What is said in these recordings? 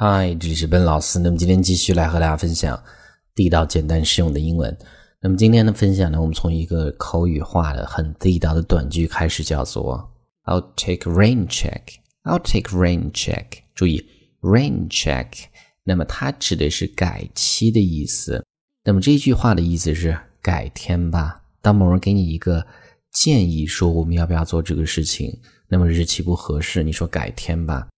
嗨，这里是本老师。那么今天继续来和大家分享地道、简单、实用的英文。那么今天的分享呢，我们从一个口语化的、很地道的短句开始，叫做 "I'll take rain check." I'll take rain check. 注意 rain check，那么它指的是改期的意思。那么这句话的意思是改天吧。当某人给你一个建议，说我们要不要做这个事情，那么日期不合适，你说改天吧。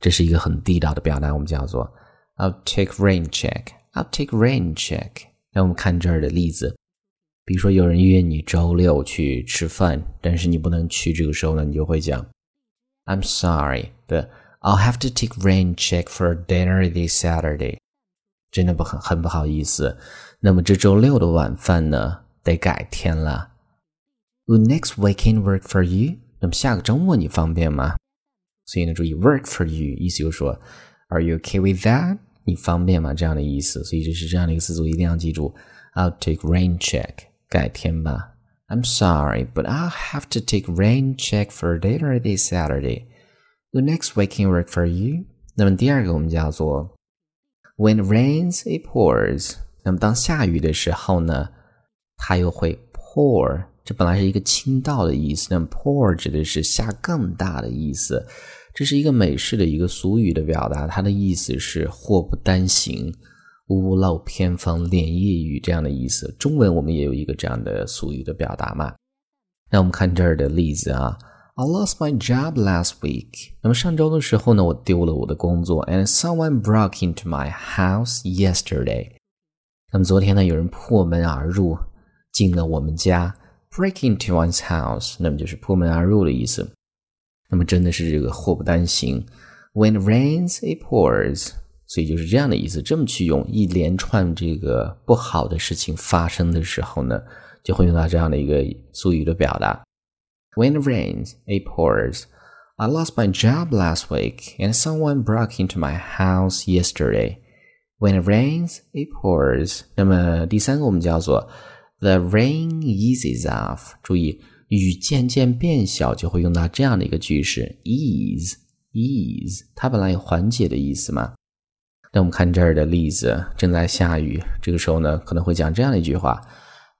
这是一个很地道的表达，我们叫做 "I'll take rain check." I'll take rain check. 让我们看这儿的例子，比如说有人约你周六去吃饭，但是你不能去，这个时候呢，你就会讲 "I'm sorry, but I'll have to take rain check for dinner this Saturday." 真的不很很不好意思。那么这周六的晚饭呢，得改天了。Will next weekend work for you? 那么下个周末你方便吗？ 所以呢，注意 work for you，意思就是说，Are you okay with that？你方便吗？这样的意思。所以这是这样的一个词组，一定要记住。I'll take rain check，改天吧。I'm sorry, but I'll have to take rain check for later this Saturday. The next weekend work for you？那么第二个我们叫做 When it rains, it pours。那么当下雨的时候呢，它又会 pour。这本来是一个倾倒的意思，那么 pour 指的是下更大的意思。 这是一个美式的一个俗语的表达，它的意思是祸不单行、屋漏偏逢连夜雨这样的意思。中文我们也有一个这样的俗语的表达嘛？那我们看这儿的例子啊，I lost my job last week。那么上周的时候呢，我丢了我的工作，and someone broke into my house yesterday。那么昨天呢，有人破门而入，进了我们家，break into one's house，那么就是破门而入的意思。那么真的是这个祸不单行，When it rains, it pours，所以就是这样的意思。这么去用，一连串这个不好的事情发生的时候呢，就会用到这样的一个俗语的表达。When it rains, it pours. I lost my job last week, and someone broke into my house yesterday. When it rains, it pours. 那么第三个我们叫做 The rain eases off。注意。 雨渐渐变小，就会用到这样的一个句式：ease ease。它本来有缓解的意思嘛。那我们看这儿的例子，正在下雨，这个时候呢，可能会讲这样的一句话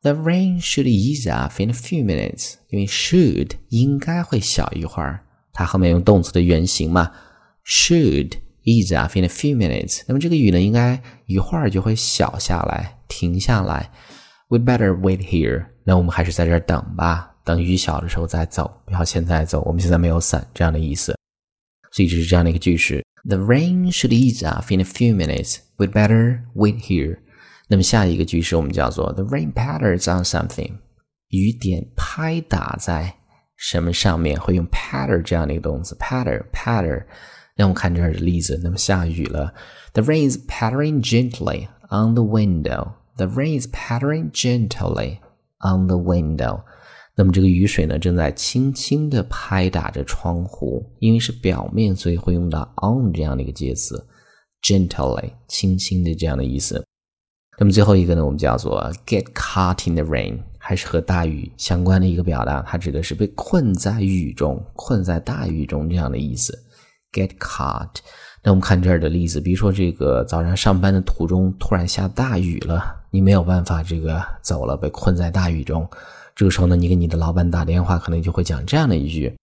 ：The rain should ease off in a few minutes。因为 should 应该会小一会儿，它后面用动词的原形嘛，should ease off in a few minutes。那么这个雨呢，应该一会儿就会小下来，停下来。We better wait here。那我们还是在这儿等吧。等雨小的时候再走，不要现在走。我们现在没有伞，这样的意思。所以这是这样的一个句式：The rain should ease off in a few minutes. We'd better wait here. 那么下一个句式我们叫做 The rain patters on something. 雨点拍打在什么上面？会用 patter 这样的一个动词，patter patter。让我们看这儿的例子。那么下雨了，The rain is pattering gently on the window. The rain is pattering gently on the window. 那么这个雨水呢，正在轻轻地拍打着窗户，因为是表面，所以会用到 on 这样的一个介词，gently，轻轻的这样的意思。那么最后一个呢，我们叫做 get caught in the rain，还是和大雨相关的一个表达，它指的是被困在雨中，困在大雨中这样的意思。get caught。那我们看这儿的例子，比如说这个早上上班的途中突然下大雨了，你没有办法这个走了，被困在大雨中。这个时候呢，你给你的老板打电话，可能就会讲这样的一句：“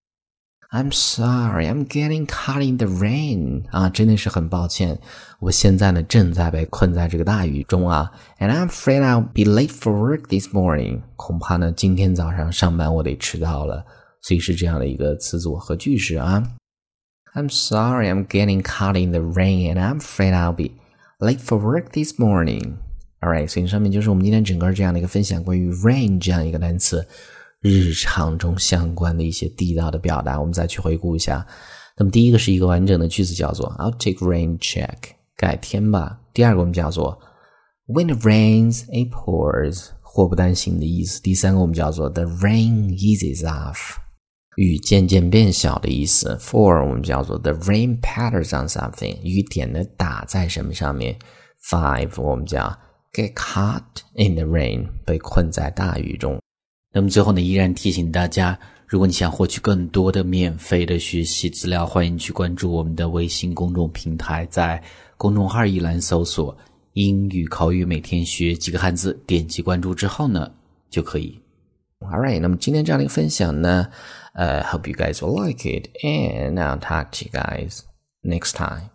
I'm sorry, I'm getting caught in the rain。”啊，真的是很抱歉，我现在呢正在被困在这个大雨中啊。And I'm afraid I'll be late for work this morning。恐怕呢今天早上上班我得迟到了。所以是这样的一个词组和句式啊。I'm sorry, I'm getting caught in the rain, and I'm afraid I'll be late for work this morning. Alright，所以上面就是我们今天整个这样的一个分享，关于 rain 这样一个单词日常中相关的一些地道的表达，我们再去回顾一下。那么第一个是一个完整的句子，叫做 I'll take rain check，改天吧。第二个我们叫做 When it rains, it pours，祸不单行的意思。第三个我们叫做 The rain eases off，雨渐渐变小的意思。Four 我们叫做 The rain patters on something，雨点呢打在什么上面。Five 我们叫 get caught in the rain，被困在大雨中。那么最后呢，依然提醒大家，如果你想获取更多的免费的学习资料，欢迎去关注我们的微信公众平台，在公众号一栏搜索“英语口语每天学几个汉字”，点击关注之后呢，就可以。All right，那么今天这样的一个分享呢，呃，hope you guys will like it，and I'll talk to you guys next time.